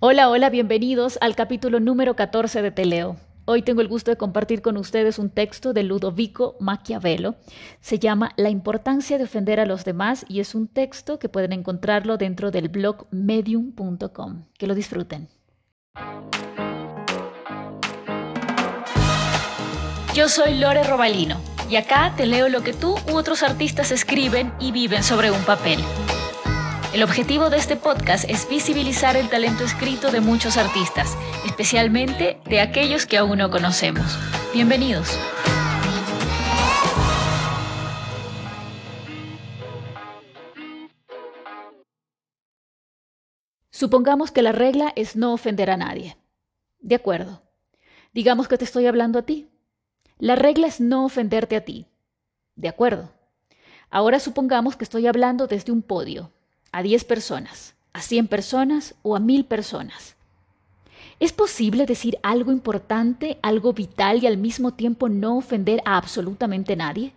Hola, hola, bienvenidos al capítulo número 14 de Teleo. Hoy tengo el gusto de compartir con ustedes un texto de Ludovico Maquiavelo. Se llama La importancia de ofender a los demás y es un texto que pueden encontrarlo dentro del blog medium.com. Que lo disfruten. Yo soy Lore Robalino y acá te leo lo que tú u otros artistas escriben y viven sobre un papel. El objetivo de este podcast es visibilizar el talento escrito de muchos artistas, especialmente de aquellos que aún no conocemos. Bienvenidos. Supongamos que la regla es no ofender a nadie. De acuerdo. Digamos que te estoy hablando a ti. La regla es no ofenderte a ti. De acuerdo. Ahora supongamos que estoy hablando desde un podio, a 10 personas, a 100 personas o a 1000 personas. ¿Es posible decir algo importante, algo vital y al mismo tiempo no ofender a absolutamente nadie?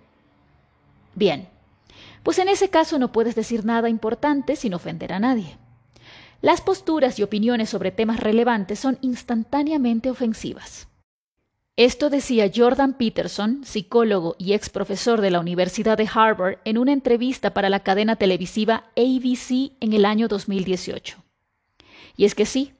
Bien, pues en ese caso no puedes decir nada importante sin ofender a nadie. Las posturas y opiniones sobre temas relevantes son instantáneamente ofensivas. Esto decía Jordan Peterson, psicólogo y ex profesor de la Universidad de Harvard, en una entrevista para la cadena televisiva ABC en el año 2018. Y es que sí,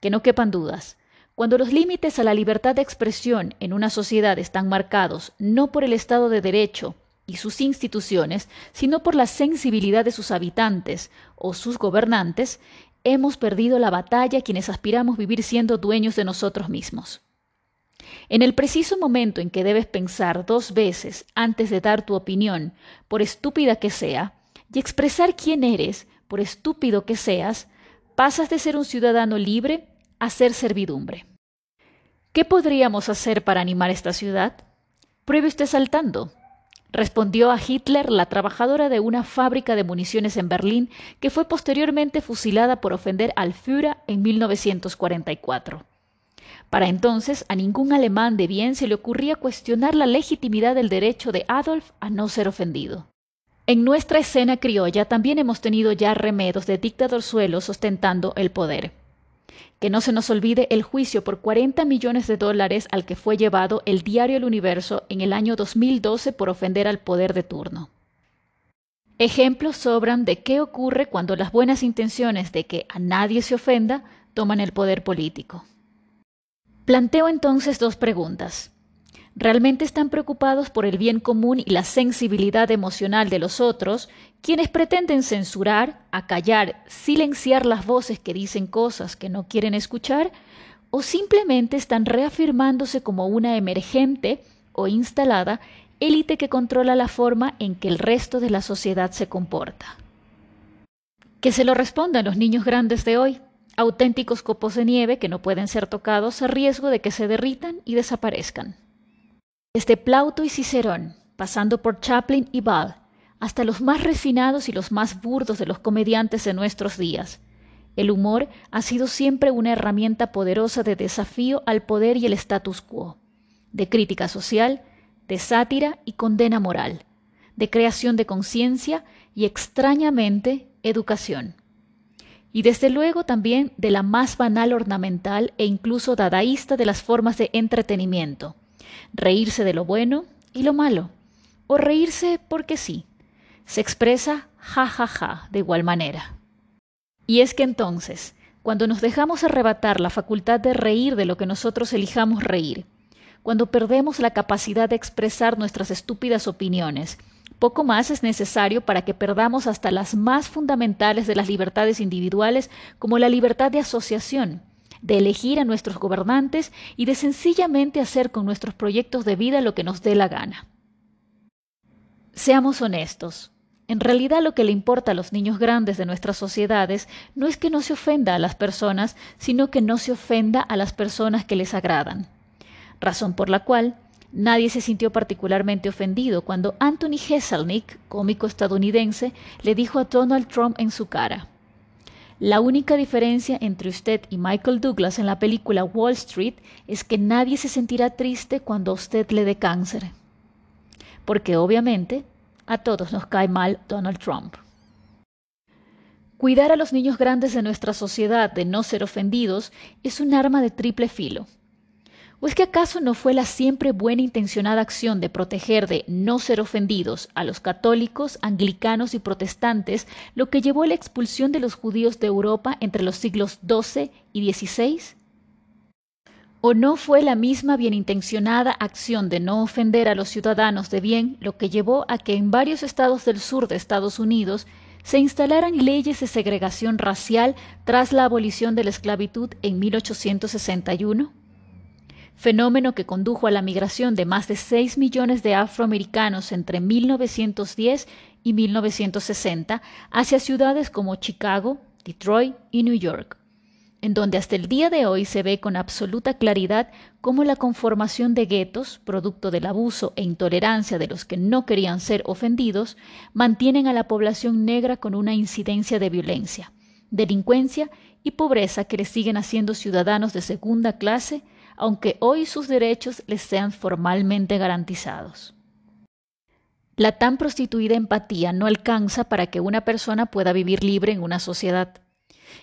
que no quepan dudas, cuando los límites a la libertad de expresión en una sociedad están marcados no por el Estado de Derecho y sus instituciones, sino por la sensibilidad de sus habitantes o sus gobernantes, hemos perdido la batalla quienes aspiramos vivir siendo dueños de nosotros mismos. En el preciso momento en que debes pensar dos veces antes de dar tu opinión, por estúpida que sea, y expresar quién eres, por estúpido que seas, pasas de ser un ciudadano libre a ser servidumbre. ¿Qué podríamos hacer para animar esta ciudad? Pruebe usted saltando. Respondió a Hitler la trabajadora de una fábrica de municiones en Berlín que fue posteriormente fusilada por ofender al Führer en 1944. Para entonces a ningún alemán de bien se le ocurría cuestionar la legitimidad del derecho de Adolf a no ser ofendido. En nuestra escena criolla también hemos tenido ya remedos de dictadorzuelos ostentando el poder. Que no se nos olvide el juicio por 40 millones de dólares al que fue llevado el diario El Universo en el año 2012 por ofender al poder de turno. Ejemplos sobran de qué ocurre cuando las buenas intenciones de que a nadie se ofenda toman el poder político. Planteo entonces dos preguntas. ¿Realmente están preocupados por el bien común y la sensibilidad emocional de los otros quienes pretenden censurar, acallar, silenciar las voces que dicen cosas que no quieren escuchar? ¿O simplemente están reafirmándose como una emergente o instalada élite que controla la forma en que el resto de la sociedad se comporta? Que se lo respondan los niños grandes de hoy auténticos copos de nieve que no pueden ser tocados a riesgo de que se derritan y desaparezcan. Desde Plauto y Cicerón, pasando por Chaplin y Ball, hasta los más refinados y los más burdos de los comediantes de nuestros días, el humor ha sido siempre una herramienta poderosa de desafío al poder y el status quo, de crítica social, de sátira y condena moral, de creación de conciencia y extrañamente educación y desde luego también de la más banal ornamental e incluso dadaísta de las formas de entretenimiento, reírse de lo bueno y lo malo, o reírse porque sí. Se expresa ja ja ja de igual manera. Y es que entonces, cuando nos dejamos arrebatar la facultad de reír de lo que nosotros elijamos reír, cuando perdemos la capacidad de expresar nuestras estúpidas opiniones, poco más es necesario para que perdamos hasta las más fundamentales de las libertades individuales, como la libertad de asociación, de elegir a nuestros gobernantes y de sencillamente hacer con nuestros proyectos de vida lo que nos dé la gana. Seamos honestos. En realidad lo que le importa a los niños grandes de nuestras sociedades no es que no se ofenda a las personas, sino que no se ofenda a las personas que les agradan. Razón por la cual Nadie se sintió particularmente ofendido cuando Anthony Jeselnik, cómico estadounidense, le dijo a Donald Trump en su cara, La única diferencia entre usted y Michael Douglas en la película Wall Street es que nadie se sentirá triste cuando a usted le dé cáncer. Porque obviamente a todos nos cae mal Donald Trump. Cuidar a los niños grandes de nuestra sociedad de no ser ofendidos es un arma de triple filo. ¿O es que acaso no fue la siempre buena intencionada acción de proteger de no ser ofendidos a los católicos, anglicanos y protestantes lo que llevó a la expulsión de los judíos de Europa entre los siglos XII y XVI? ¿O no fue la misma bienintencionada acción de no ofender a los ciudadanos de bien lo que llevó a que en varios estados del sur de Estados Unidos se instalaran leyes de segregación racial tras la abolición de la esclavitud en 1861? Fenómeno que condujo a la migración de más de 6 millones de afroamericanos entre 1910 y 1960 hacia ciudades como Chicago, Detroit y New York, en donde hasta el día de hoy se ve con absoluta claridad cómo la conformación de guetos, producto del abuso e intolerancia de los que no querían ser ofendidos, mantienen a la población negra con una incidencia de violencia, delincuencia y pobreza que les siguen haciendo ciudadanos de segunda clase aunque hoy sus derechos les sean formalmente garantizados. La tan prostituida empatía no alcanza para que una persona pueda vivir libre en una sociedad.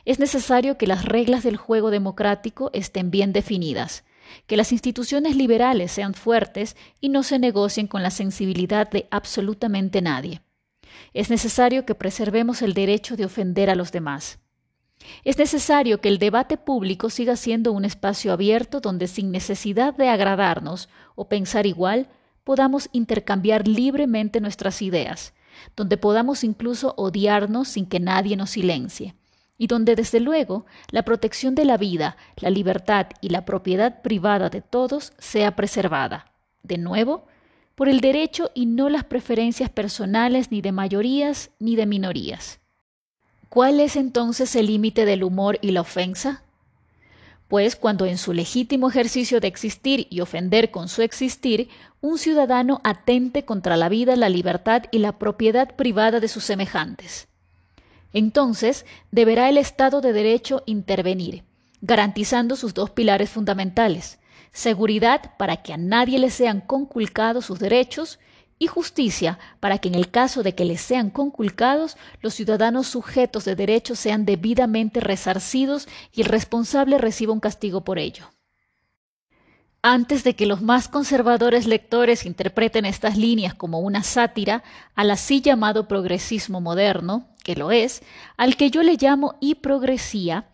Es necesario que las reglas del juego democrático estén bien definidas, que las instituciones liberales sean fuertes y no se negocien con la sensibilidad de absolutamente nadie. Es necesario que preservemos el derecho de ofender a los demás. Es necesario que el debate público siga siendo un espacio abierto donde sin necesidad de agradarnos o pensar igual, podamos intercambiar libremente nuestras ideas, donde podamos incluso odiarnos sin que nadie nos silencie, y donde desde luego la protección de la vida, la libertad y la propiedad privada de todos sea preservada. De nuevo, por el derecho y no las preferencias personales ni de mayorías ni de minorías. ¿Cuál es entonces el límite del humor y la ofensa? Pues cuando en su legítimo ejercicio de existir y ofender con su existir, un ciudadano atente contra la vida, la libertad y la propiedad privada de sus semejantes. Entonces deberá el Estado de Derecho intervenir, garantizando sus dos pilares fundamentales, seguridad para que a nadie le sean conculcados sus derechos y justicia para que en el caso de que les sean conculcados, los ciudadanos sujetos de derechos sean debidamente resarcidos y el responsable reciba un castigo por ello. Antes de que los más conservadores lectores interpreten estas líneas como una sátira al así llamado progresismo moderno, que lo es, al que yo le llamo hiprogresía,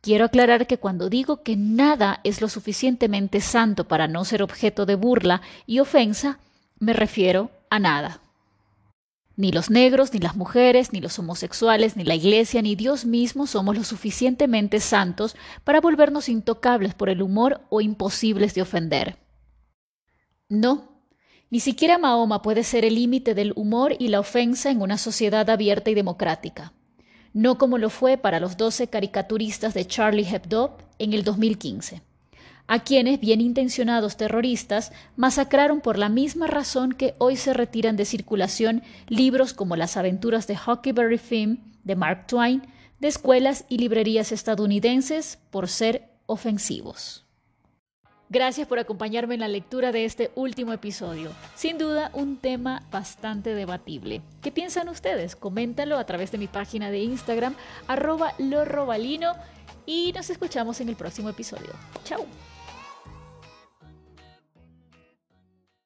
quiero aclarar que cuando digo que nada es lo suficientemente santo para no ser objeto de burla y ofensa, me refiero a nada. Ni los negros, ni las mujeres, ni los homosexuales, ni la Iglesia, ni Dios mismo somos lo suficientemente santos para volvernos intocables por el humor o imposibles de ofender. No, ni siquiera Mahoma puede ser el límite del humor y la ofensa en una sociedad abierta y democrática, no como lo fue para los doce caricaturistas de Charlie Hebdo en el 2015 a quienes bien intencionados terroristas masacraron por la misma razón que hoy se retiran de circulación libros como Las aventuras de Huckleberry Finn de Mark Twain de escuelas y librerías estadounidenses por ser ofensivos. Gracias por acompañarme en la lectura de este último episodio. Sin duda, un tema bastante debatible. ¿Qué piensan ustedes? Coméntalo a través de mi página de Instagram, arroba lorrobalino, y nos escuchamos en el próximo episodio. ¡Chao!